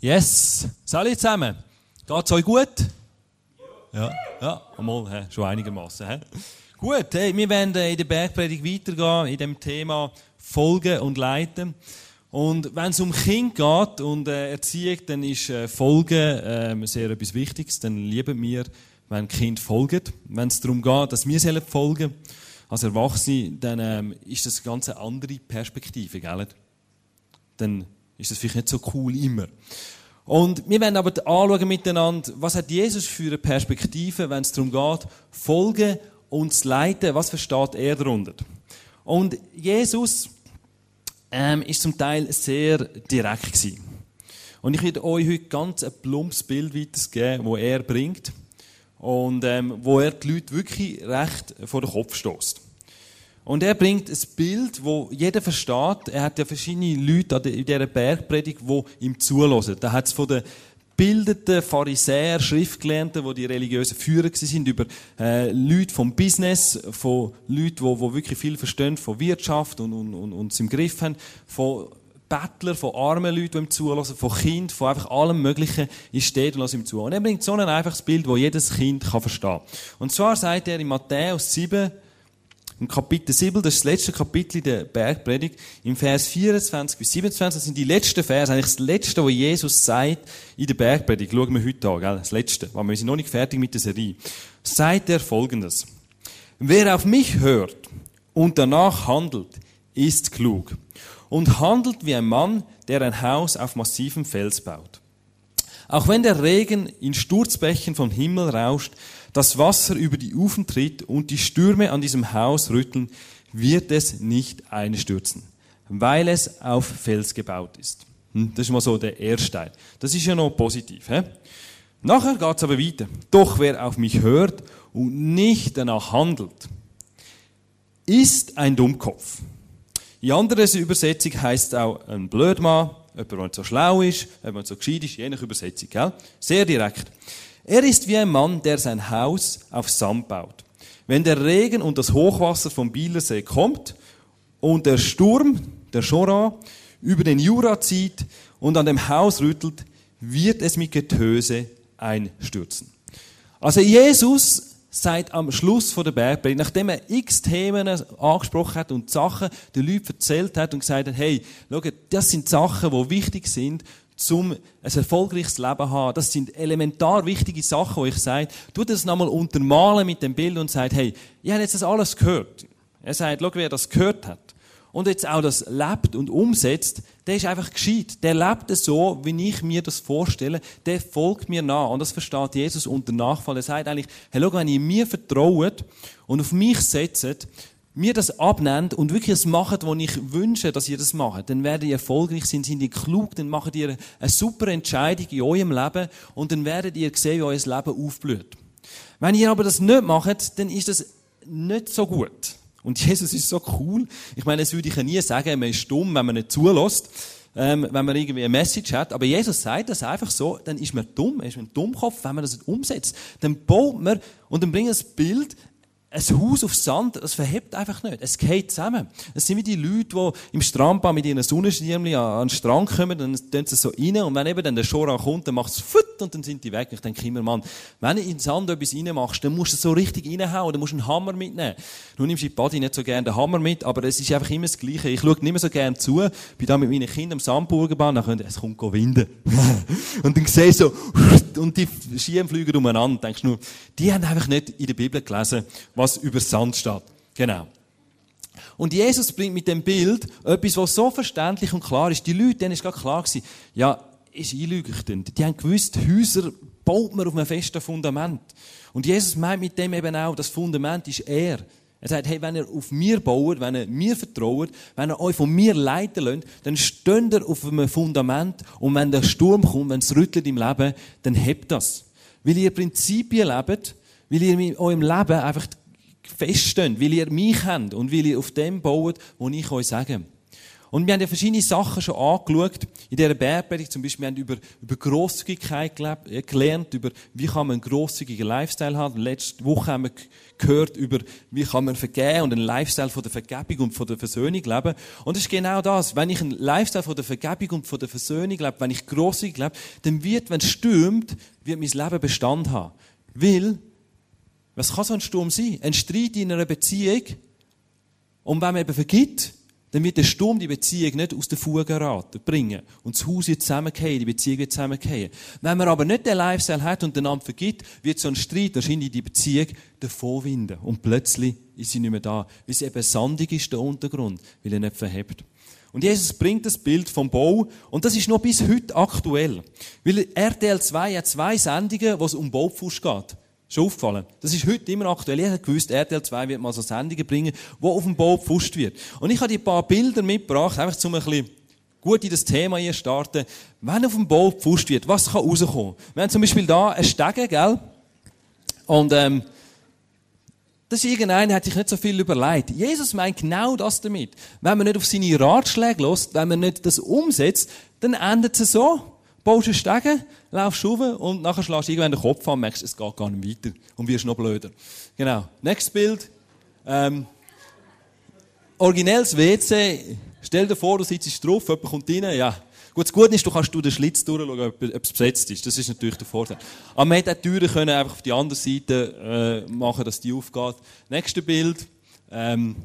Yes. Salut zusammen. Geht's euch gut? Ja, ja, einmal, he, schon einigermaßen. He. Gut, hey, wir werden in der Bergpredigt weitergehen, in dem Thema Folgen und Leiten. Und wenn es um Kind geht und äh, Erziehung, dann ist äh, Folgen äh, sehr etwas Wichtiges. Dann lieben wir, wenn Kind folgen. Wenn es darum geht, dass wir folgen sollen als Erwachsene, dann ähm, ist das eine ganz andere Perspektive, gell? Dann ist das vielleicht nicht so cool immer. Und wir werden aber anschauen miteinander, was hat Jesus für eine Perspektive, wenn es darum geht, folgen und zu leiten, was versteht er darunter? Und Jesus ähm, ist zum Teil sehr direkt gewesen. Und ich werde euch heute ganz ein plumpes Bild weitergeben, wo er bringt und ähm, wo er die Leute wirklich recht vor den Kopf stößt. Und er bringt ein Bild, wo jeder versteht. Er hat ja verschiedene Leute in dieser Bergpredigt, die ihm zulassen. Da hat es von den bildeten Pharisäer, Schriftgelernten, die die religiösen Führer sind, über äh, Leute vom Business, von Leuten, die, die wirklich viel verstehen von Wirtschaft und, und, und, und im Griff haben, von Bettler, von armen Leuten, die ihm zulassen, von Kind, von einfach allem Möglichen ist steht und lassen ihm zu. Und er bringt so ein einfaches Bild, das jedes Kind kann verstehen. Und zwar sagt er in Matthäus 7, im Kapitel 7, das ist das letzte Kapitel der Bergpredigt, im Vers 24 bis 27, das sind die letzten Verse, eigentlich das letzte, was Jesus sagt in der Bergpredigt. Schauen wir heute an, gell? das letzte, weil wir sind noch nicht fertig mit der Serie. Sagt er folgendes. Wer auf mich hört und danach handelt, ist klug. Und handelt wie ein Mann, der ein Haus auf massivem Fels baut. Auch wenn der Regen in Sturzbächen vom Himmel rauscht, das Wasser über die Ufen tritt und die Stürme an diesem Haus rütteln, wird es nicht einstürzen, weil es auf Fels gebaut ist. Hm, das ist mal so der erste. Das ist ja noch positiv. He? Nachher geht's aber weiter. Doch wer auf mich hört und nicht danach handelt, ist ein Dummkopf. In anderer Übersetzung heißt es auch ein Blödmann, jemand, der nicht so schlau ist, jemand, der so gescheit ist, je nach Übersetzung. Gell? Sehr direkt. Er ist wie ein Mann, der sein Haus auf Sand baut. Wenn der Regen und das Hochwasser vom Bielersee kommt und der Sturm, der Choran, über den Jura zieht und an dem Haus rüttelt, wird es mit Getöse einstürzen. Also Jesus sagt am Schluss von der Bergpredigt, nachdem er x Themen angesprochen hat und Sachen den Leuten erzählt hat und gesagt hat, hey, schau, das sind Sachen, die wichtig sind um ein erfolgreiches Leben zu haben. Das sind elementar wichtige Sachen, wo ich sage, tu das nochmal untermalen mit dem Bild und sagt, hey, ich habe jetzt das alles gehört. Er sagt, schau, wer das gehört hat und jetzt auch das lebt und umsetzt, der ist einfach gescheit. Der lebt es so, wie ich mir das vorstelle. Der folgt mir nach. Und das versteht Jesus unter Nachfall. Er sagt eigentlich, hey, schau, wenn ihr mir vertraut und auf mich setzt, mir das abnehmt und wirklich es macht, was ich wünsche, dass ihr das macht, dann werdet ihr erfolgreich sein, sind ihr klug, dann macht ihr eine super Entscheidung in eurem Leben und dann werdet ihr sehen, wie euer Leben aufblüht. Wenn ihr aber das nicht macht, dann ist das nicht so gut. Und Jesus ist so cool. Ich meine, das würde ich ja nie sagen, man ist dumm, wenn man nicht zulässt, ähm, wenn man irgendwie eine Message hat. Aber Jesus sagt das einfach so, dann ist man dumm, ist man ein Dummkopf, wenn man das nicht umsetzt. Dann baut man und dann bringt das Bild, ein Haus auf Sand, das verhebt einfach nicht. Es geht zusammen. Es sind wie die Leute, die im Strandbahn mit ihren Sonnenschirmchen an den Strand kommen, dann tun sie so rein, und wenn eben dann der Schora kommt, dann macht es Futt und dann sind die weg. Ich denke immer, Mann, wenn du in den Sand etwas reinmachst, dann musst du es so richtig reinhauen, dann musst du einen Hammer mitnehmen. Du nimmst in Body nicht so gerne den Hammer mit, aber es ist einfach immer das Gleiche. Ich schaue nicht mehr so gerne zu, bin da mit meinen Kindern am Sandburgenbahn, dann können, es kommt winden. und dann sehe ich so, und die Schienen fliegen umeinander, denkst du nur, die haben einfach nicht in der Bibel gelesen, was über Sand steht. Genau. Und Jesus bringt mit dem Bild etwas, was so verständlich und klar ist. Die Leute, denen ist gerade klar gewesen, ja, ist einleuchtend. Die haben gewusst, Häuser baut man auf einem festen Fundament. Und Jesus meint mit dem eben auch, das Fundament ist er. Er sagt, hey, wenn ihr auf mir baut, wenn ihr mir vertraut, wenn ihr euch von mir leiten lasst, dann steht ihr auf einem Fundament und wenn der Sturm kommt, wenn es rüttelt im Leben, dann hebt das. Weil ihr Prinzipien lebt, weil ihr in eurem Leben einfach feststeht, weil ihr mich habt und weil ihr auf dem baut, wo ich euch sage. Und wir haben ja verschiedene Sachen schon angeschaut. In dieser Bergpredigt zum Beispiel, wir haben über, über Grosszügigkeit äh, gelernt, über wie kann man einen grosszügigen Lifestyle haben. Letzte Woche haben wir gehört über, wie kann man vergeben und einen Lifestyle von der Vergebung und von der Versöhnung leben. Und das ist genau das. Wenn ich einen Lifestyle von der Vergebung und von der Versöhnung lebe, wenn ich grosszügig lebe, dann wird, wenn es stürmt, wird mein Leben Bestand haben. Weil, was kann so ein Sturm sein? Ein Streit in einer Beziehung. Und wenn man eben vergibt, dann wird der Sturm die Beziehung nicht aus der Fuge geraten, bringen. Und das Haus wird zusammengehen, die Beziehung wird zusammengehen. Wenn man aber nicht den Lifestyle hat und einander vergibt, wird so ein Streit wahrscheinlich die Beziehung davonwinden. Und plötzlich ist sie nicht mehr da. Weil sie eben sandig ist, der Untergrund, weil er nicht verhebt. Und Jesus bringt das Bild vom Bau, und das ist noch bis heute aktuell. Weil RTL 2 hat zwei Sendungen, wo es um Baupfusch geht. Schon aufgefallen? Das ist heute immer aktuell. Ich habe gewusst, RTL 2 wird mal so Sendungen bringen, wo auf dem Bau gepfuscht wird. Und ich habe die paar Bilder mitgebracht, einfach zum ein bisschen gut in das Thema hier starten. Wenn auf dem Bau gepfuscht wird, was kann rauskommen? Wir haben zum Beispiel da einen Stege, gell? Und, ähm, das ist irgendeiner, hat sich nicht so viel überlegt. Jesus meint genau das damit. Wenn man nicht auf seine Ratschläge lässt, wenn man nicht das umsetzt, dann endet es so baust einen Stegen, laufst rauf und nachher schlägst du irgendwann den Kopf an und merkst, es geht gar nicht weiter und wirst noch blöder. Genau. Nächstes Bild. Ähm, originelles WC. Stell dir vor, du sitzt drauf, jemand kommt rein, ja. Gut, das Gute ist, du kannst durch den Schlitz durchschauen, ob, ob es besetzt ist. Das ist natürlich der Vorteil. Aber man hätte die Türen können einfach auf die andere Seite äh, machen, dass die aufgeht. Nächstes Bild. Ähm,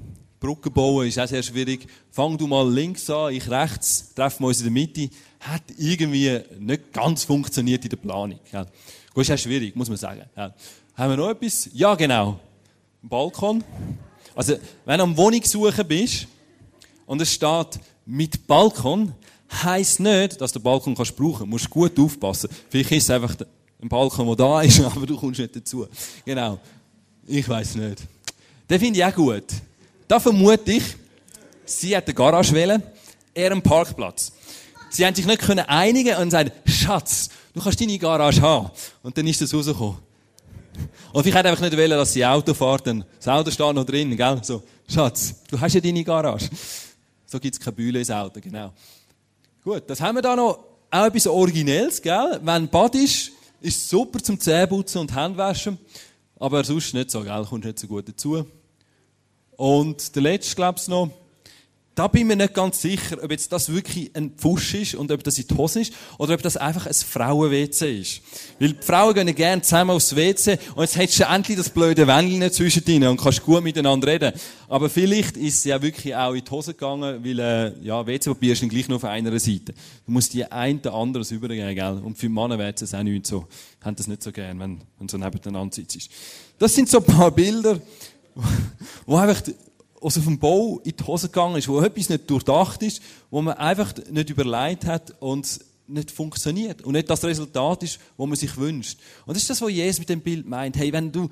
Brücke bauen ist auch sehr schwierig. Fang du mal links an, ich rechts, treffen wir uns in der Mitte hat irgendwie nicht ganz funktioniert in der Planung. Ja. Das ist auch schwierig, muss man sagen. Ja. Haben wir noch etwas? Ja, genau. Balkon. Also, wenn du am Wohnungssuchen bist und es steht mit Balkon, heisst nicht, dass du den Balkon kannst brauchen. Du musst gut aufpassen. Vielleicht ist es einfach ein Balkon, der da ist, aber du kommst nicht dazu. Genau. Ich weiß nicht. Den finde ich auch gut. Da vermute ich, sie hat eine Garage wählen, er einen Parkplatz. Sie haben sich nicht können einigen und sagen, Schatz, du kannst deine Garage haben. Und dann ist das rausgekommen. Und ich hätte einfach nicht wollen, dass sie Auto fahrt, dann das Auto steht noch drin, gell? So, Schatz, du hast ja deine Garage. So gibt's keine Bühle ins Auto, genau. Gut, das haben wir da noch auch etwas Originelles, gell? Wenn Bad ist, ist super zum Zähneputzen und Handwaschen. Aber sonst nicht so, gell? Kommt nicht so gut dazu. Und der letzte, glaubst du noch, da bin ich mir nicht ganz sicher, ob jetzt das wirklich ein Pfusch ist und ob das in die Hose ist oder ob das einfach ein Frauen-WC ist. Weil die Frauen gehen gerne zusammen aufs WC und jetzt hättest du endlich das blöde Wändchen zwischen ihnen und kannst gut miteinander reden. Aber vielleicht ist sie ja wirklich auch in die Hose gegangen, weil, äh, ja, WC-Papier ist dann gleich nur auf einer Seite. Du musst die ein oder anderes übergeben, gell? Und für Männer wäre es auch nicht so, haben das nicht so gern, wenn, wenn so nebeneinander sitzt. Das sind so ein paar Bilder, wo einfach auf dem Bau in die Hose gegangen ist, wo etwas nicht durchdacht ist, wo man einfach nicht überlegt hat und nicht funktioniert und nicht das Resultat ist, wo man sich wünscht. Und das ist das, was Jesus mit dem Bild meint. Hey, wenn du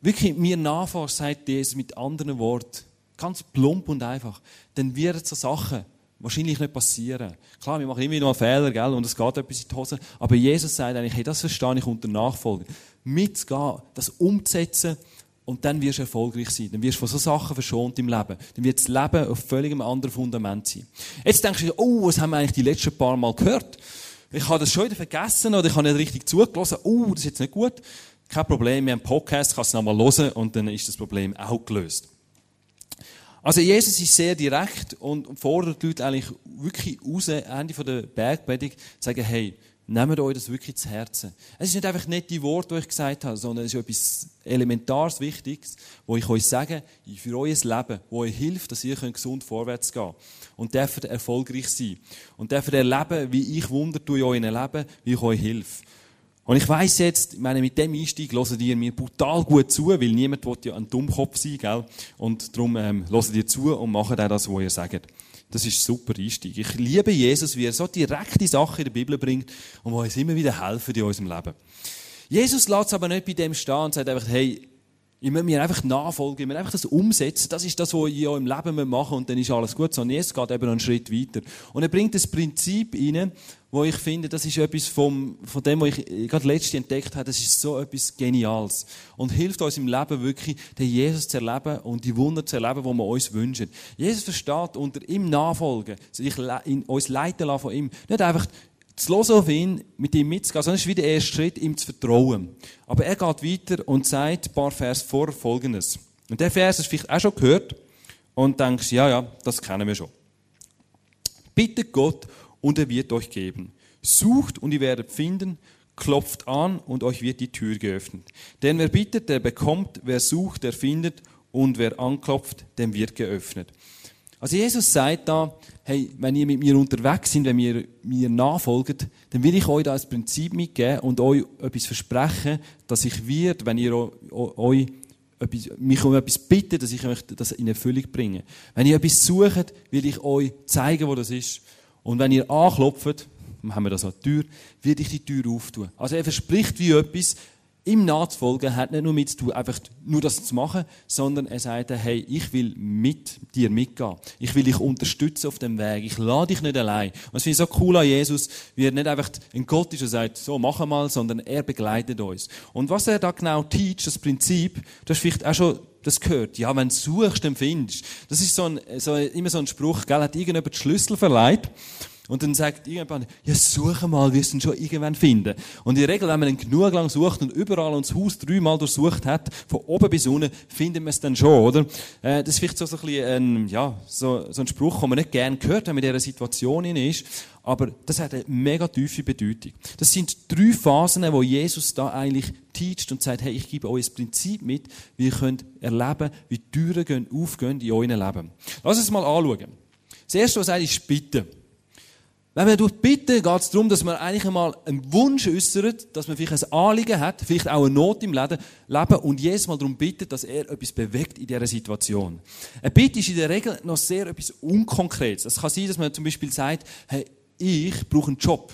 wirklich mir nachfährst, sagt Jesus mit anderen Worten, ganz plump und einfach, dann werden so Sachen wahrscheinlich nicht passieren. Klar, wir machen immer mal Fehler, gell, und es geht etwas in die Hose, aber Jesus sagt eigentlich, hey, das verstehe ich unter Nachfolge. Mitzugehen, das umzusetzen, und dann wirst du erfolgreich sein. Dann wirst du von so Sachen verschont im Leben. Dann wird das Leben auf völlig einem anderen Fundament sein. Jetzt denkst du, oh, was haben wir eigentlich die letzten paar Mal gehört? Ich habe das schon wieder vergessen oder ich habe nicht richtig zugelassen. Oh, das ist jetzt nicht gut. Kein Problem, wir haben einen Podcast, kannst du nochmal hören und dann ist das Problem auch gelöst. Also Jesus ist sehr direkt und fordert die Leute eigentlich wirklich raus, Ende der Bergpredigt, sagen, hey, Nehmt euch das wirklich zu Herzen. Es ist nicht einfach nicht die Worte, die ich gesagt habe, sondern es ist etwas Elementares, Wichtiges, wo ich euch sage, für euer Leben, wo euch hilft, dass ihr gesund vorwärts gehen könnt. Und dürft erfolgreich sein. Und dürft erleben, wie ich Wunder tue in eurem Leben, wie ich euch helfe. Und ich weiss jetzt, ich meine, mit dem Einstieg hört ihr mir brutal gut zu, weil niemand will ja ein Dummkopf sein, gell? Und darum, ähm, hört ihr zu und macht auch das, was ihr sagt. Das ist super Einstieg. Ich liebe Jesus, wie er so direkte Sachen in der Bibel bringt und wo uns immer wieder helfen in unserem Leben. Jesus lässt es aber nicht bei dem stehen und sagt einfach, hey, Ich muss mir einfach nachfolgen, ich muss einfach das umsetzen. Das ist das, was ich auch im Leben machen und dann ist alles gut. Sondern Jesus geht eben noch einen Schritt weiter. Und er bringt das Prinzip rein, wo ich finde, das ist etwas vom, von dem, was ich gerade letztens entdeckt habe, das ist so etwas Geniales. Und hilft uns im Leben wirklich, den Jesus zu erleben und die Wunder zu erleben, die wir uns wünschen. Jesus versteht unter ihm Nachfolgen, sich uns leiten lassen von ihm. Nicht einfach zu hören auf ihn, mit ihm mitzugehen, sondern es ist wie der erste Schritt, ihm zu vertrauen. Aber er geht weiter und sagt ein paar Vers vor Folgendes. Und der Vers hast du vielleicht auch schon gehört und denkst, ja, ja, das kennen wir schon. Bittet Gott und er wird euch geben. Sucht und ihr werdet finden, klopft an und euch wird die Tür geöffnet. Denn wer bittet, der bekommt, wer sucht, der findet und wer anklopft, dem wird geöffnet. Also Jesus sagt da, hey, wenn ihr mit mir unterwegs seid, wenn ihr mir nachfolgt, dann will ich euch da ein Prinzip mitgeben und euch etwas versprechen, dass ich wird, wenn ihr euch etwas, mich um etwas bitte, dass ich euch das in Erfüllung bringe. Wenn ihr etwas sucht, will ich euch zeigen, wo das ist. Und wenn ihr anklopft, haben wir das an der Tür, wird ich die Tür auftun. Also er verspricht wie etwas, ihm nachzufolgen hat nicht nur mit zu tun, einfach nur das zu machen, sondern er sagt, hey, ich will mit dir mitgehen. Ich will dich unterstützen auf dem Weg. Ich lade dich nicht allein. Und das finde ich so cool an Jesus, wie er nicht einfach ein Gott ist und sagt, so, mach mal, sondern er begleitet uns. Und was er da genau teacht, das Prinzip, du hast vielleicht auch schon das gehört. Ja, wenn du suchst, dann findest. Das ist so ein, so, immer so ein Spruch, gell, hat irgendjemand die Schlüssel verleiht. Und dann sagt irgendjemand, ja, suche mal, wirst du ihn schon irgendwann finden. Und in der Regel, wenn man ihn genug lang sucht und überall uns Haus dreimal durchsucht hat, von oben bis unten, findet man es dann schon, oder? Äh, das ist vielleicht so, so ein bisschen, ein, ja, so, so ein Spruch, den man nicht gerne hört, wenn man in dieser Situation ist. Aber das hat eine mega tiefe Bedeutung. Das sind drei Phasen, wo Jesus da eigentlich teacht und sagt, hey, ich gebe euch ein Prinzip mit, wie ihr könnt erleben, wie Türen aufgehen in eurem Leben. Lass uns mal anschauen. Das erste, was er sagt, ist Bitten. Wenn man bitten, geht es darum, dass man eigentlich einmal einen Wunsch äußert, dass man vielleicht ein Anliegen hat, vielleicht auch eine Not im Leben und jedes Mal darum bittet, dass er etwas bewegt in dieser Situation. Eine Bitte ist in der Regel noch sehr etwas Unkonkretes. Es kann sein, dass man zum Beispiel sagt, hey, ich brauche einen Job.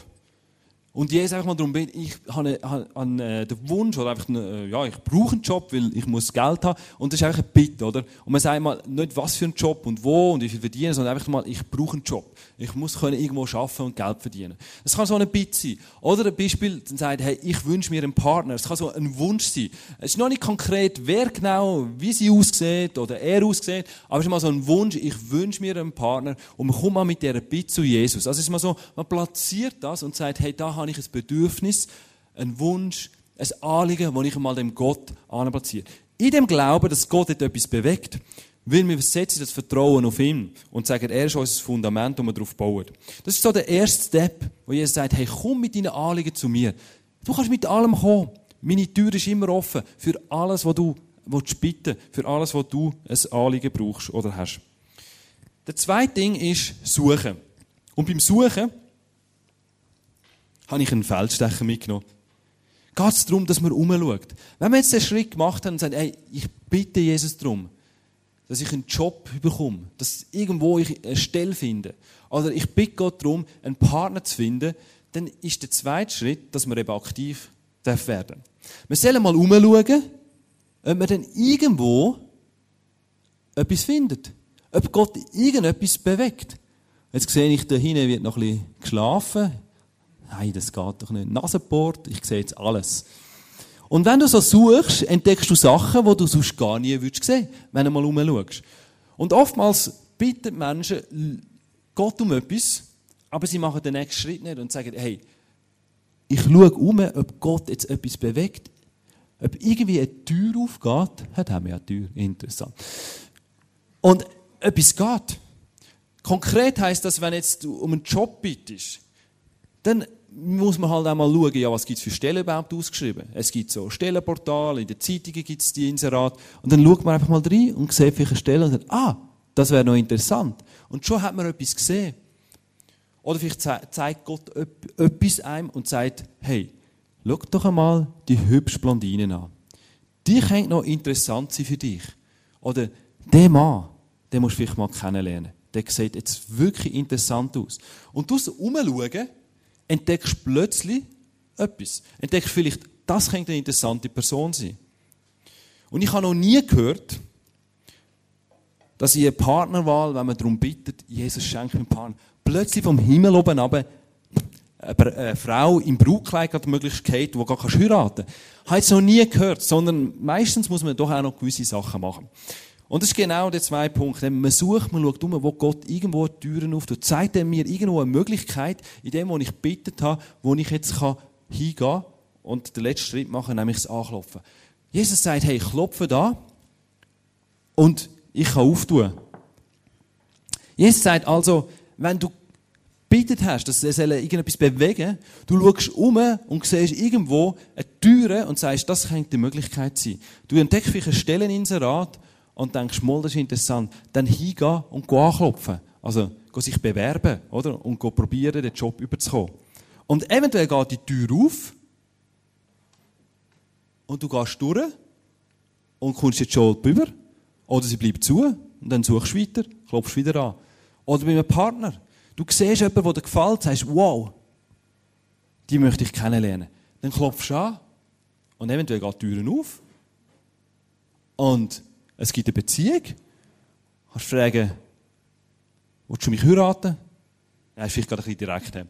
Und Jesus einfach mal darum beten, ich habe, habe, habe äh, den Wunsch, oder einfach, äh, ja, ich brauche einen Job, weil ich muss Geld haben. Und das ist einfach ein Bitte, oder? Und man sagt mal nicht, was für einen Job und wo und wie viel verdienen, sondern einfach mal, ich brauche einen Job. Ich muss können irgendwo arbeiten und Geld verdienen. Das kann so eine Bitte sein. Oder ein Beispiel, dann sagt, hey, ich wünsche mir einen Partner. Es kann so ein Wunsch sein. Es ist noch nicht konkret, wer genau, wie sie aussieht oder er aussieht, aber es ist mal so ein Wunsch, ich wünsche mir einen Partner und man kommt mal mit dieser Bitte zu Jesus. Also es ist mal so, man platziert das und sagt, hey, da habe ich ein Bedürfnis, einen Wunsch, ein Anliegen, das ich einmal dem Gott anplatziere. In dem Glauben, dass Gott etwas bewegt, will wir setzen das Vertrauen auf ihn und sagen, er ist unser Fundament, und wir darauf bauen. Das ist so der erste Step, wo Jesus sagt, hey, komm mit deinen Anliegen zu mir. Du kannst mit allem kommen. Meine Tür ist immer offen für alles, was du willst bitten, für alles, was du ein Anliegen brauchst oder hast. Der zweite Ding ist Suchen. Und beim Suchen habe ich einen Feldstecher mitgenommen. Geht es darum, dass man umschaut. Wenn wir jetzt den Schritt gemacht haben und sagen, hey, ich bitte Jesus darum, dass ich einen Job bekomme, dass irgendwo ich eine Stelle finde, oder ich bitte Gott darum, einen Partner zu finden, dann ist der zweite Schritt, dass wir eben aktiv werden Wir sollen mal umschauen, ob wir dann irgendwo etwas findet. Ob Gott irgendetwas bewegt. Jetzt sehe ich, da hinten wird noch ein bisschen geschlafen. Nein, das geht doch nicht. Nasenport, ich sehe jetzt alles. Und wenn du so suchst, entdeckst du Sachen, die du sonst gar nie würdest sehen, wenn du mal umschaust. Und oftmals bitten Menschen Gott um etwas, aber sie machen den nächsten Schritt nicht und sagen, hey, ich schaue um, ob Gott jetzt etwas bewegt, ob irgendwie eine Tür aufgeht. Hat haben wir eine Tür, interessant. Und etwas geht. Konkret heißt das, wenn jetzt du um einen Job bittest, dann muss man halt auch mal schauen, ja, was gibt es für Stellen überhaupt ausgeschrieben. Es gibt so Stellenportale, in den Zeitungen gibt es die Inserat. Und dann schaut man einfach mal rein und sieht welche Stelle und sagt, ah, das wäre noch interessant. Und schon hat man etwas gesehen. Oder vielleicht zeigt Gott etwas einem und sagt, hey, schau doch einmal die hübsche Blondine an. Die könnte noch interessant sein für dich. Oder der Mann, den musst du vielleicht mal kennenlernen. Der sieht jetzt wirklich interessant aus. Und du umschauen, entdeckst du plötzlich etwas. Entdeckst vielleicht, das könnte eine interessante Person sein. Und ich habe noch nie gehört, dass in einer Partnerwahl, wenn man darum bittet, Jesus schenkt mir Partner, plötzlich vom Himmel oben runter eine Frau im Brautkleid gerade Möglichkeit, die gar kannst heiraten kannst. Ich habe es noch nie gehört, sondern meistens muss man doch auch noch gewisse Sachen machen. Und das ist genau der zwei Punkt. Man sucht, man schaut um, wo Gott irgendwo Türen auftut. Zeigt er mir irgendwo eine Möglichkeit, in dem, wo ich bittet habe, wo ich jetzt hingehen kann und den letzten Schritt machen, nämlich das Anklopfen. Jesus sagt, hey, klopfe da und ich kann auftun. Jesus sagt also, wenn du bittet hast, dass er irgendetwas bewegen soll, du schaust um und siehst irgendwo eine Tür und sagst, das könnte die Möglichkeit sein. Du entdeckst vielleicht eine Stelleninserat und denkst, mal, das ist interessant. Dann hingehen und anklopfen. Also, sich bewerben, oder? Und probieren, den Job überzukommen. Und eventuell geht die Tür auf und du gehst durch und kommst jetzt schon rüber. Oder sie bleibt zu und dann suchst du weiter, klopfst wieder an. Oder bei einem Partner. Du siehst jemanden, der dir gefällt, sagst, wow, die möchte ich kennenlernen. Dann klopfst du an und eventuell geht die Türen auf. Und es gibt eine Beziehung. Du kannst fragen, willst du mich heiraten? Ist vielleicht gerade ein bisschen direkt.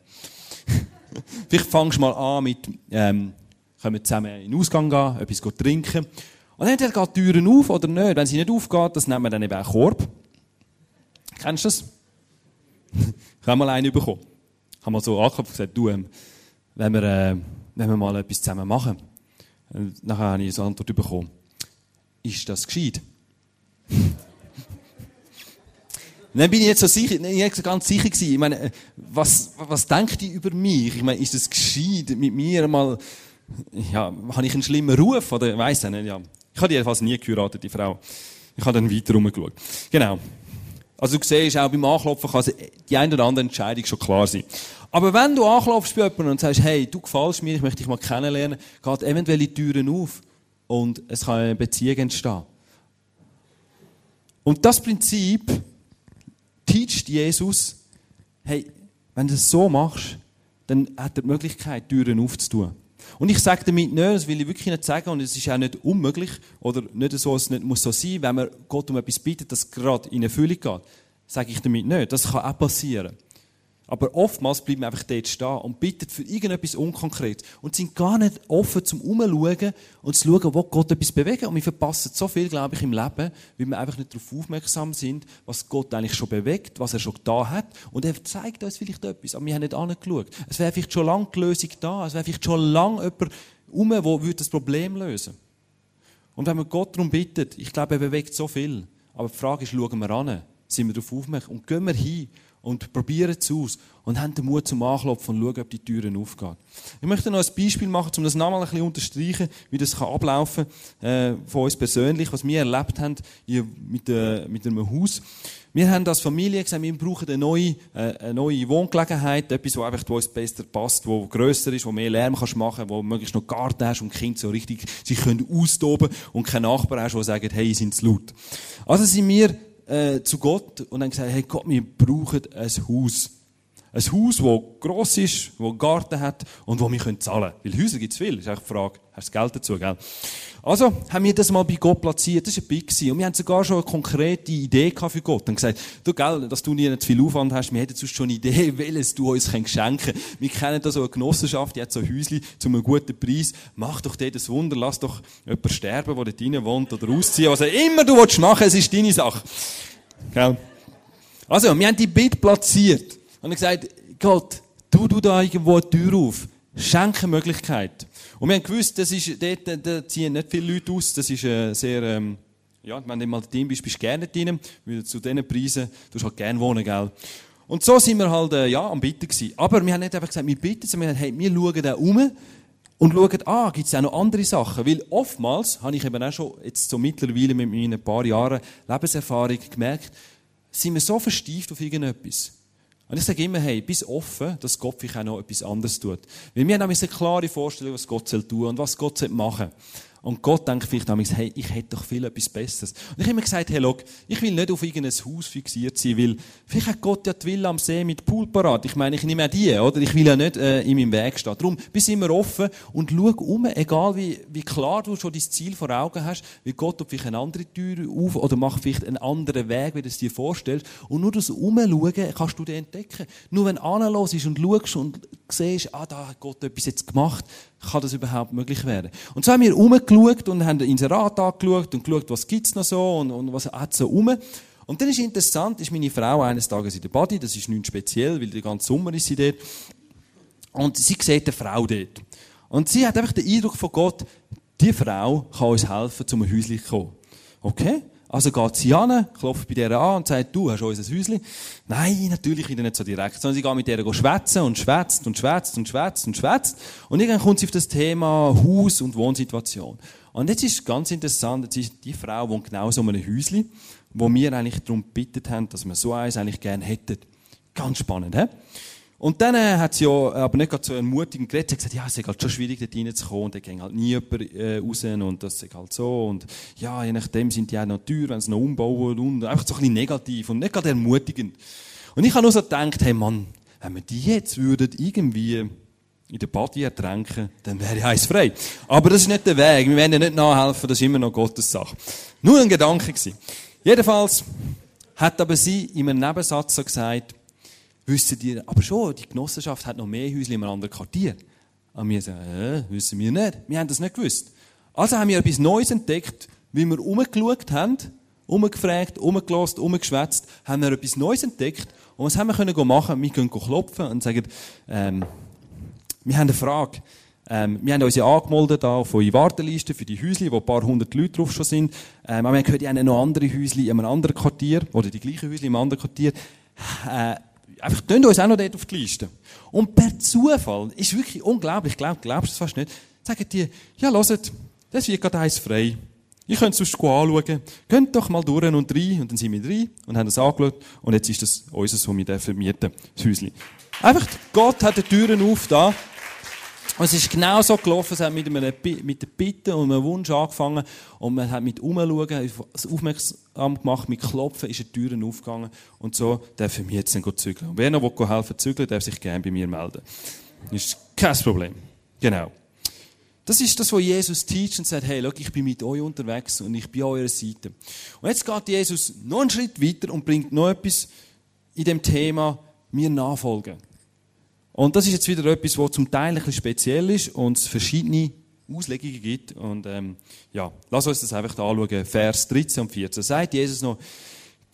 vielleicht fangst du mal an mit, ähm, können wir zusammen in den Ausgang gehen, etwas trinken. Und entweder geht die Türen auf oder nicht. Wenn sie nicht aufgeht, das nennen wir dann eben auch Korb. Kennst du das? ich habe mal einen bekommen. Ich habe mal so angeklopft und gesagt, du, ähm, wenn, wir, äh, wenn wir mal etwas zusammen machen. Und nachher habe ich so eine Antwort bekommen. Ist das gescheit? Dann bin ich jetzt so sicher, ich so ganz sicher gewesen. Ich meine, was, was denkt ihr über mich? Ich meine, ist das gescheit mit mir mal, ja, habe ich einen schlimmen Ruf oder, weiss ich nicht, ja. Ich habe jedenfalls nie geheiratet, die Frau. Ich habe dann weiter rumgeschaut. Genau. Also du siehst, auch beim Anklopfen kann die eine oder andere Entscheidung schon klar sein. Aber wenn du anklopfst bei jemandem und sagst, hey, du gefällst mir, ich möchte dich mal kennenlernen, geht eventuell die Türen auf und es kann eine Beziehung entstehen. Und das Prinzip teacht Jesus, hey, wenn du es so machst, dann hat er die Möglichkeit, Türen aufzutun. Und ich sage damit nicht, das will ich wirklich nicht sagen, und es ist auch nicht unmöglich, oder nicht so, es nicht muss so sein, wenn man Gott um etwas bittet, dass es gerade in Erfüllung geht. Sage ich damit nicht. Das kann auch passieren. Aber oftmals bleiben wir einfach dort stehen und bitten für irgendetwas Unkonkretes und sind gar nicht offen zum Umschauen und zu schauen, wo Gott etwas bewegt. Und wir verpassen so viel, glaube ich, im Leben, weil wir einfach nicht darauf aufmerksam sind, was Gott eigentlich schon bewegt, was er schon da hat. Und er zeigt uns vielleicht etwas, aber wir haben nicht angeschaut. Es wäre vielleicht schon lange die Lösung da, es wäre vielleicht schon lange jemand um, der das Problem lösen Und wenn wir Gott darum bittet, ich glaube, er bewegt so viel. Aber die Frage ist, schauen wir an, sind wir darauf aufmerksam und gehen wir hin und probieren es aus und haben den Mut zum Anklopfen und schauen, ob die Türen aufgehen. Ich möchte noch ein Beispiel machen, um das nochmal ein bisschen unterstreichen, wie das kann ablaufen äh, von uns persönlich, was wir erlebt haben hier mit, äh, mit einem Haus. Wir haben als Familie gesagt, wir brauchen eine neue, äh, eine neue Wohngelegenheit, etwas, wo einfach uns besser passt, wo grösser ist, wo mehr Lärm kannst machen, wo möglichst noch Garten hast und die Kinder so richtig sich können austoben und keinen Nachbar hast, der sagt, hey, sind zu laut. Also sind wir äh, zu Gott und haben gesagt, hey Gott, wir brauchen ein Haus. Ein Haus, das gross ist, das einen Garten hat und wo wir zahlen können. Weil Häuser gibt es viel. Das ist eigentlich die Frage, hast du Geld dazu, gell? Also, haben wir das mal bei Gott platziert. Das war ein Big. Und wir haben sogar schon eine konkrete Idee für Gott. Und gesagt, du, gell, dass du nicht zu viel Aufwand hast, wir hätten sonst schon eine Idee, welches du uns schenken kannst. Wir kennen da so eine Genossenschaft, die hat so ein Häuschen zu einem guten Preis. Mach doch dort ein Wunder, lass doch jemanden sterben, der dort drinnen wohnt oder ausziehen. Was immer du willst machen, es ist deine Sache. Gell? Also, wir haben die Bitte platziert. Und ich gesagt, Gott, tu du da irgendwo eine Tür auf. Schenke Möglichkeit. Und wir haben gewusst, das ist, dort, da ziehen nicht viele Leute aus. Das ist äh, sehr, ähm, ja, wenn du mal Team bist, bist du gerne drin. Weil zu diesen Preisen, du hast halt gerne wohnen, gell. Und so sind wir halt, äh, ja, am Bitten gewesen. Aber wir haben nicht einfach gesagt, wir bitten, sondern wir haben, hey, wir schauen da um und schauen, ah, gibt es auch noch andere Sachen? Weil oftmals, habe ich eben auch schon jetzt so mittlerweile mit meinen paar Jahren Lebenserfahrung gemerkt, sind wir so verstieft auf irgendetwas. Und ich sage immer, hey, bis offen, dass Gott vielleicht auch noch etwas anderes tut. Weil wir haben nämlich eine klare Vorstellung, was Gott soll tun und was Gott soll machen. Und Gott denkt vielleicht damals, hey, ich hätte doch viel etwas Besseres. Und ich habe mir gesagt, hey, look, ich will nicht auf irgendein Haus fixiert sein, weil vielleicht hat Gott ja die Villa am See mit Pool parat. Ich meine, ich nehme auch die, oder? Ich will ja nicht äh, in meinem Weg stehen. Darum, bist immer offen und schau um, egal wie, wie klar du schon dein Ziel vor Augen hast, wie Gott tut vielleicht eine andere Tür auf oder macht vielleicht einen anderen Weg, wie du es dir vorstellst. Und nur das Umschauen kannst du den entdecken. Nur wenn du ist und schaust und siehst, ah, da hat Gott etwas jetzt gemacht, kann das überhaupt möglich werden. Und so haben wir umgeschaut und haben Inserat angeschaut und geschaut, was gibt's noch so und, und was hat so um. Und dann ist interessant, ist meine Frau eines Tages in der Body, das ist nicht speziell, weil der ganze Sommer ist sie dort. Und sie sieht eine Frau dort. Und sie hat einfach den Eindruck von Gott, die Frau kann uns helfen, zum Häuschen zu kommen. Okay? Also geht sie an, klopft bei der an und sagt, du hast unser Häuschen. Nein, natürlich wieder nicht so direkt, sondern sie geht mit der schwätzen und schwätzt und schwätzt und schwätzt und schwätzt. Und irgendwann kommt sie auf das Thema Haus- und Wohnsituation. Und jetzt ist ganz interessant, jetzt ist die Frau wohnt genau so in einem Häuschen, wo wir eigentlich darum gebeten haben, dass wir so eins eigentlich gerne hätten. Ganz spannend, hä? Und dann äh, hat sie ja aber nicht gerade so ermutigend geredet. Sie hat gesagt, ja, es ist halt schon schwierig, dort reinzukommen. Und da ging halt nie jemand äh, raus. Und das ist halt so. Und ja, je nachdem sind die auch noch teuer, wenn sie noch umbauen. Und einfach so ein bisschen negativ und nicht gerade ermutigend. Und ich habe nur so gedacht, hey Mann, wenn wir die jetzt würden irgendwie in der Party ertränken, dann wäre ich heiß frei. Aber das ist nicht der Weg. Wir werden ja nicht nachhelfen, das ist immer noch Gottes Sache. Nur ein Gedanke gewesen. Jedenfalls hat aber sie in einem Nebensatz so gesagt, Wissen ihr, aber schon, die Genossenschaft hat noch mehr Häuschen einem anderen Quartier. Und wir sagen, äh, wissen wir nicht. Wir haben das nicht gewusst. Also haben wir etwas Neues entdeckt, wie wir umgeschaut haben, umgefragt, umgelost, umgeschwätzt, haben wir etwas Neues entdeckt. Und was haben wir können machen? Wir können klopfen und sagen, ähm, wir haben eine Frage. Ähm, wir haben uns ja angemeldet auf eure Warteliste für die Häuschen, wo ein paar hundert Leute drauf schon sind. Ähm, aber wir haben gehört, ihr habt noch andere Häuschen in einem anderen Quartier, oder die gleichen in einem anderen Quartier. Äh, einfach, tun uns auch noch dort auf die Liste. Und per Zufall, ist wirklich unglaublich, glaub, glaubst du es fast nicht, sagen die, ja, hört, das wird gerade eins frei. Ich könnte es sonst anschauen. Geht doch mal durch und rein. Und dann sind wir rein und haben das angeschaut. Und jetzt ist das unser, wo wir vermieten, das Häuschen. Einfach, Gott hat die Türen auf da. Und es ist genau so gelaufen, es hat mit, einem, mit der Bitte und einem Wunsch angefangen und man hat mit Umschauen, aufmerksam gemacht, mit Klopfen ist die Türen aufgegangen und so dürfen wir jetzt dann zügeln. Und wer noch helfen zügeln, darf sich gerne bei mir melden. Das ist kein Problem. Genau. Das ist das, was Jesus teacht und sagt, hey, schau, ich bin mit euch unterwegs und ich bin an eurer Seite. Und jetzt geht Jesus noch einen Schritt weiter und bringt noch etwas in dem Thema mir nachfolgen. Und das ist jetzt wieder etwas, was zum Teil ein bisschen speziell ist und es verschiedene Auslegungen gibt. Und ähm, ja, lass uns das einfach anschauen. Vers 13 und 14. Sagt Jesus noch,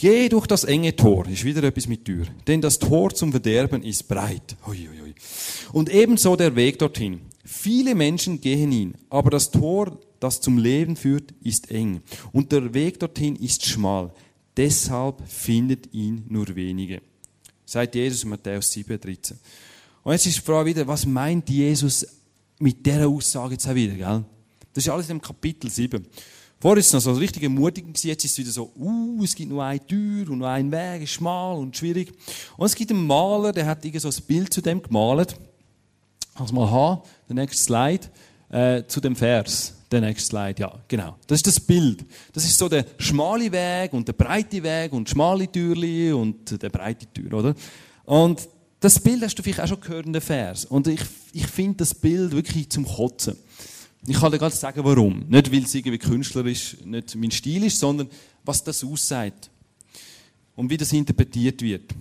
Geh durch das enge Tor, ist wieder etwas mit Tür, denn das Tor zum Verderben ist breit. Ui, ui, ui. Und ebenso der Weg dorthin. Viele Menschen gehen ihn, aber das Tor, das zum Leben führt, ist eng. Und der Weg dorthin ist schmal. Deshalb findet ihn nur wenige. Sagt Jesus in Matthäus 7, 13. Und jetzt ist die Frage wieder, was meint Jesus mit dieser Aussage jetzt auch wieder, gell? Das ist alles im Kapitel 7. Vorher war es noch so richtig ermutigend, jetzt ist es wieder so, uh, es gibt nur eine Tür und nur einen Weg, ist schmal und schwierig. Und es gibt einen Maler, der hat so ein Bild zu dem gemalt. Kannst mal haben, der nächste Slide, äh, zu dem Vers. Der nächste Slide, ja, genau. Das ist das Bild. Das ist so der schmale Weg und der breite Weg und schmale Türli und der breite Tür, oder? Und das Bild hast du vielleicht auch schon gehört in den Vers. Und ich, ich finde das Bild wirklich zum Kotzen. Ich kann dir gerade sagen, warum. Nicht, weil es irgendwie künstlerisch nicht mein Stil ist, sondern was das aussagt. Und wie das interpretiert wird.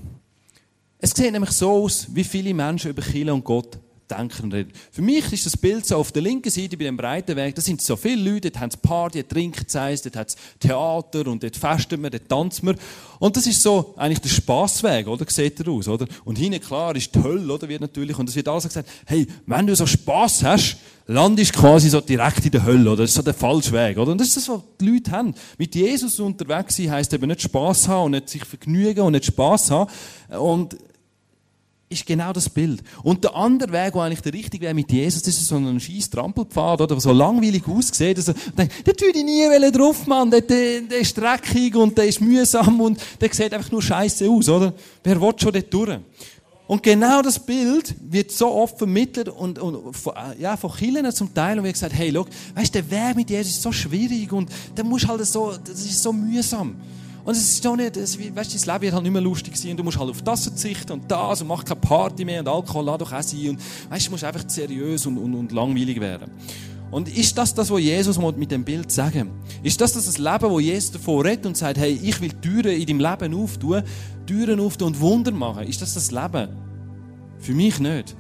Es sieht nämlich so aus, wie viele Menschen über Kirche und Gott denken reden. Für mich ist das Bild so auf der linken Seite bei dem breiten Weg, da sind so viele Leute, dort haben sie Party, dort trinken sie dort hat Theater und dort festen wir, dort tanzen wir. Und das ist so eigentlich der Spassweg, oder? Sieht er aus, oder? Und hinten, klar, ist die Hölle, oder? Wird natürlich, und es wird alles gesagt, hey, wenn du so Spass hast, landest quasi so direkt in der Hölle, oder? Das ist so der falsche Weg, oder? Und das ist das, was die Leute haben. Mit Jesus unterwegs sein heisst eben nicht Spass haben und nicht sich vergnügen und nicht Spass haben. Und ist genau das Bild. Und der andere Weg, wo eigentlich der richtige wäre mit Jesus, das ist so ein scheiß Trampelpfad, oder, der so langweilig aussieht. Also, denke, dort würde ich nie drauf, Mann. Der, der, der ist dreckig und der ist mühsam und der sieht einfach nur scheiße aus, oder? Wer will schon dort durch? Und genau das Bild wird so oft vermittelt und, und ja, von Kindern zum Teil. Und wir gesagt, hey, schau, weißt der Weg mit Jesus ist so schwierig und der muss halt so, das ist so mühsam. Und es ist doch nicht, es, weißt du, das Leben wird halt nicht mehr lustig sein und du musst halt auf das verzichten und das und mach keine Party mehr und Alkohol lass doch auch sein und weißt du, musst einfach seriös und, und, und langweilig werden. Und ist das das, was Jesus mit dem Bild sagen Ist das das Leben, wo Jesus davor redet und sagt, hey, ich will Türen in deinem Leben auftun, Türen auftun und Wunder machen? Ist das das Leben? Für mich nicht.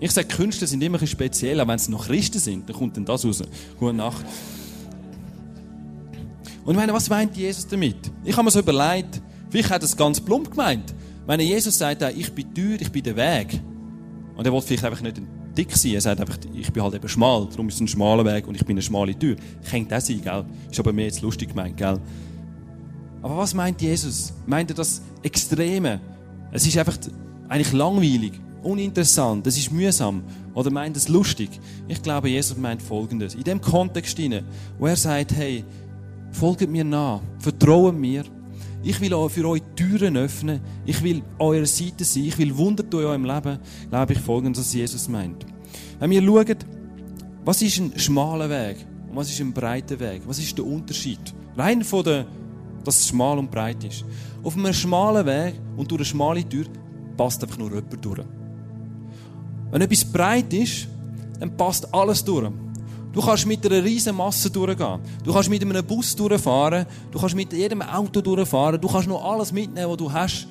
Ich sage, Künstler sind immer ein speziell, aber wenn es noch Christen sind, dann kommt dann das raus. Gute Nacht. Und ich meine, was meint Jesus damit? Ich habe mir so überlegt, vielleicht hat er es ganz plump gemeint. Wenn Jesus sagt, ich bin Tür, ich bin der Weg. Und er will vielleicht einfach nicht dick sein. Er sagt einfach, ich bin halt eben schmal, darum ist es ein schmaler Weg und ich bin eine schmale Tür. Könnte das sein, gell? Ist aber mir jetzt lustig gemeint, gell? Aber was meint Jesus? Meint er das Extreme? Es ist einfach eigentlich langweilig, uninteressant, es ist mühsam. Oder meint es lustig? Ich glaube, Jesus meint Folgendes. In dem Kontext, wo er sagt, hey, folgt mir nach, vertraut mir, ich will auch für euch Türen öffnen. Ich will eurer Seite sein. Ich will Wunder in eurem Leben. Glaube ich folgendes, was Jesus meint. Wenn wir schauen, was ist ein schmaler Weg und was ist ein breiter Weg? Was ist der Unterschied? Rein von der, dass es schmal und breit ist. Auf einem schmalen Weg und durch eine schmale Tür passt einfach nur jemand durch. Wenn etwas breit ist, dann passt alles durch. Du kannst mit einer riesen Masse durchgehen. Du kannst mit einem Bus durchfahren. Du kannst mit jedem Auto durchfahren. Du kannst noch alles mitnehmen, was du hast.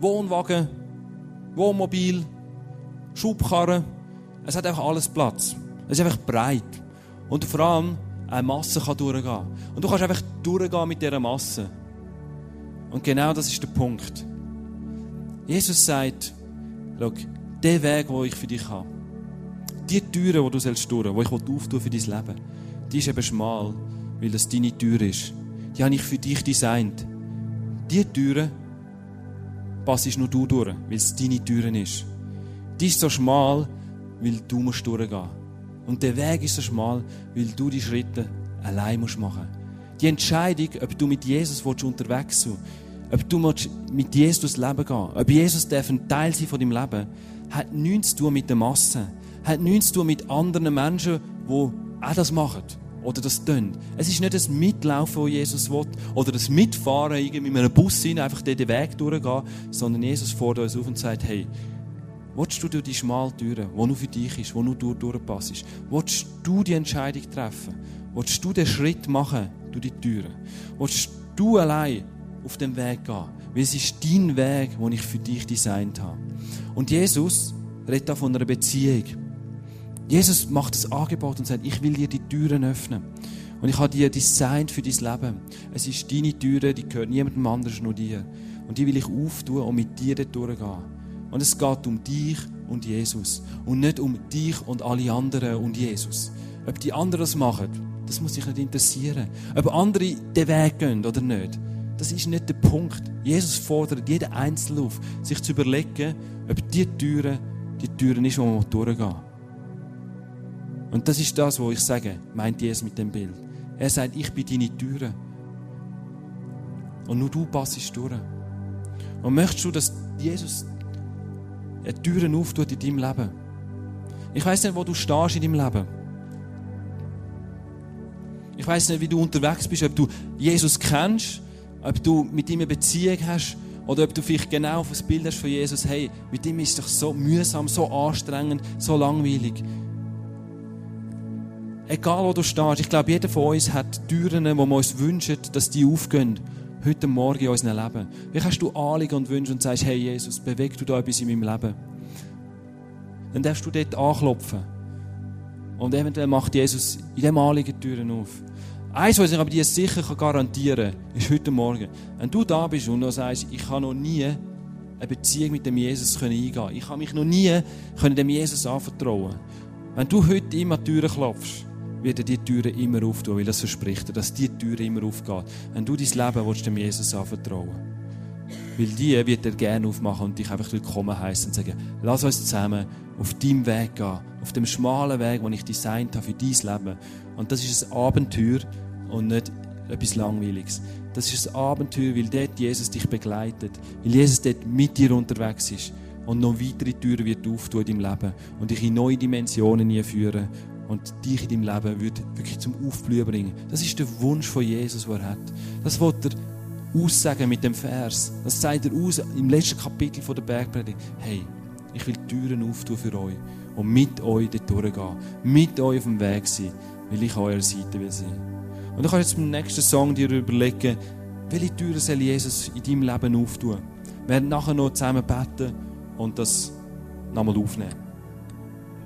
Wohnwagen, Wohnmobil, Schubkarren. Es hat einfach alles Platz. Es ist einfach breit. Und vor allem, eine Masse kann durchgehen. Und du kannst einfach durchgehen mit dieser Masse. Und genau das ist der Punkt. Jesus sagt, schau, der Weg, den ich für dich habe, die Türe, die du sollst durch, die ich auftun für dein Leben, die ist eben schmal, weil das deine Tür ist. Die habe ich für dich designt. Die Türe passest nur du durch, weil es deine Türen ist. Die ist so schmal, weil du musst durchgehen. Und der Weg ist so schmal, weil du die Schritte allein musst machen. Die Entscheidung, ob du mit Jesus unterwegs sein ob du mit Jesus Leben gehen ob Jesus ein Teil sein von deinem Leben, hat nichts zu tun mit der Masse hat nichts zu tun mit anderen Menschen, die auch das machen oder das tun. Es ist nicht das Mitlaufen, das Jesus will, oder das Mitfahren irgendwie mit einem Bus hin, einfach den Weg durchgehen, sondern Jesus fordert uns auf und sagt, hey, willst du durch die schmale Türe, die nur für dich ist, die nur du durchpasst, willst du die Entscheidung treffen? Willst du den Schritt machen durch die Türe? Willst du allein auf dem Weg gehen? Weil es ist dein Weg, den ich für dich designt habe. Und Jesus redet da von einer Beziehung. Jesus macht das Angebot und sagt, ich will dir die Türen öffnen. Und ich habe dir designt für dein Leben. Es ist deine Türe, die gehört niemandem anderen, nur dir. Und die will ich auftun und mit dir dort durchgehen. Und es geht um dich und Jesus. Und nicht um dich und alle anderen und Jesus. Ob die anderen das machen, das muss dich nicht interessieren. Ob andere den Weg gehen oder nicht, das ist nicht der Punkt. Jesus fordert jeden Einzelnen auf, sich zu überlegen, ob die Türe die Türen ist, wo man durchgehen muss. Und das ist das, was ich sage, meint Jesus mit dem Bild. Er sagt, ich bin deine Türe. Und nur du passest durch. Und möchtest du, dass Jesus Türen auftut in deinem Leben? Ich weiß nicht, wo du stehst in deinem Leben. Ich weiß nicht, wie du unterwegs bist, ob du Jesus kennst, ob du mit ihm eine Beziehung hast oder ob du vielleicht genau auf das Bild hast von Jesus, hey, mit ihm ist es doch so mühsam, so anstrengend, so langweilig egal wo du stehst, ich glaube, jeder von uns hat Türen, wo wir uns wünschen, dass die aufgehen. Heute Morgen in unserem Leben. Wie hast du Anliegen und Wünsche und sagst, hey Jesus, beweg du da etwas in meinem Leben? Dann darfst du dort anklopfen. Und eventuell macht Jesus in diesem Anliegen Türen auf. Eins, was ich aber dir sicher garantieren kann, ist heute Morgen. Wenn du da bist und du sagst, ich habe noch nie eine Beziehung mit dem Jesus eingehen Ich habe mich noch nie dem Jesus anvertrauen Wenn du heute immer die Türen klopfst, wird er die Türen immer auftun, weil das verspricht er, dass die Türen immer aufgehen. Wenn du dein Leben willst, dem Jesus anvertrauen Weil die wird er gerne aufmachen und dich einfach willkommen heißen und sagen, lass uns zusammen auf deinem Weg gehen, auf dem schmalen Weg, den ich designt habe für dein Leben. Und das ist ein Abenteuer und nicht etwas Langweiliges. Das ist ein Abenteuer, weil dort Jesus dich begleitet, weil Jesus dort mit dir unterwegs ist und noch weitere Türen wird auftun in deinem Leben und dich in neue Dimensionen einführen und dich in deinem Leben wird wirklich zum Aufblühen bringen. Das ist der Wunsch von Jesus, den er hat. Das wird er aussagen mit dem Vers. Das zeigt er aus im letzten Kapitel der Bergpredigt. Hey, ich will Türen auftun für euch und mit euch dort durchgehen. Mit euch auf dem Weg sein, weil ich an eurer Seite will sein. Und du kannst jetzt beim nächsten Song dir überlegen, welche Türen soll Jesus in deinem Leben auftun? Wir werden nachher noch zusammen beten und das nochmal aufnehmen.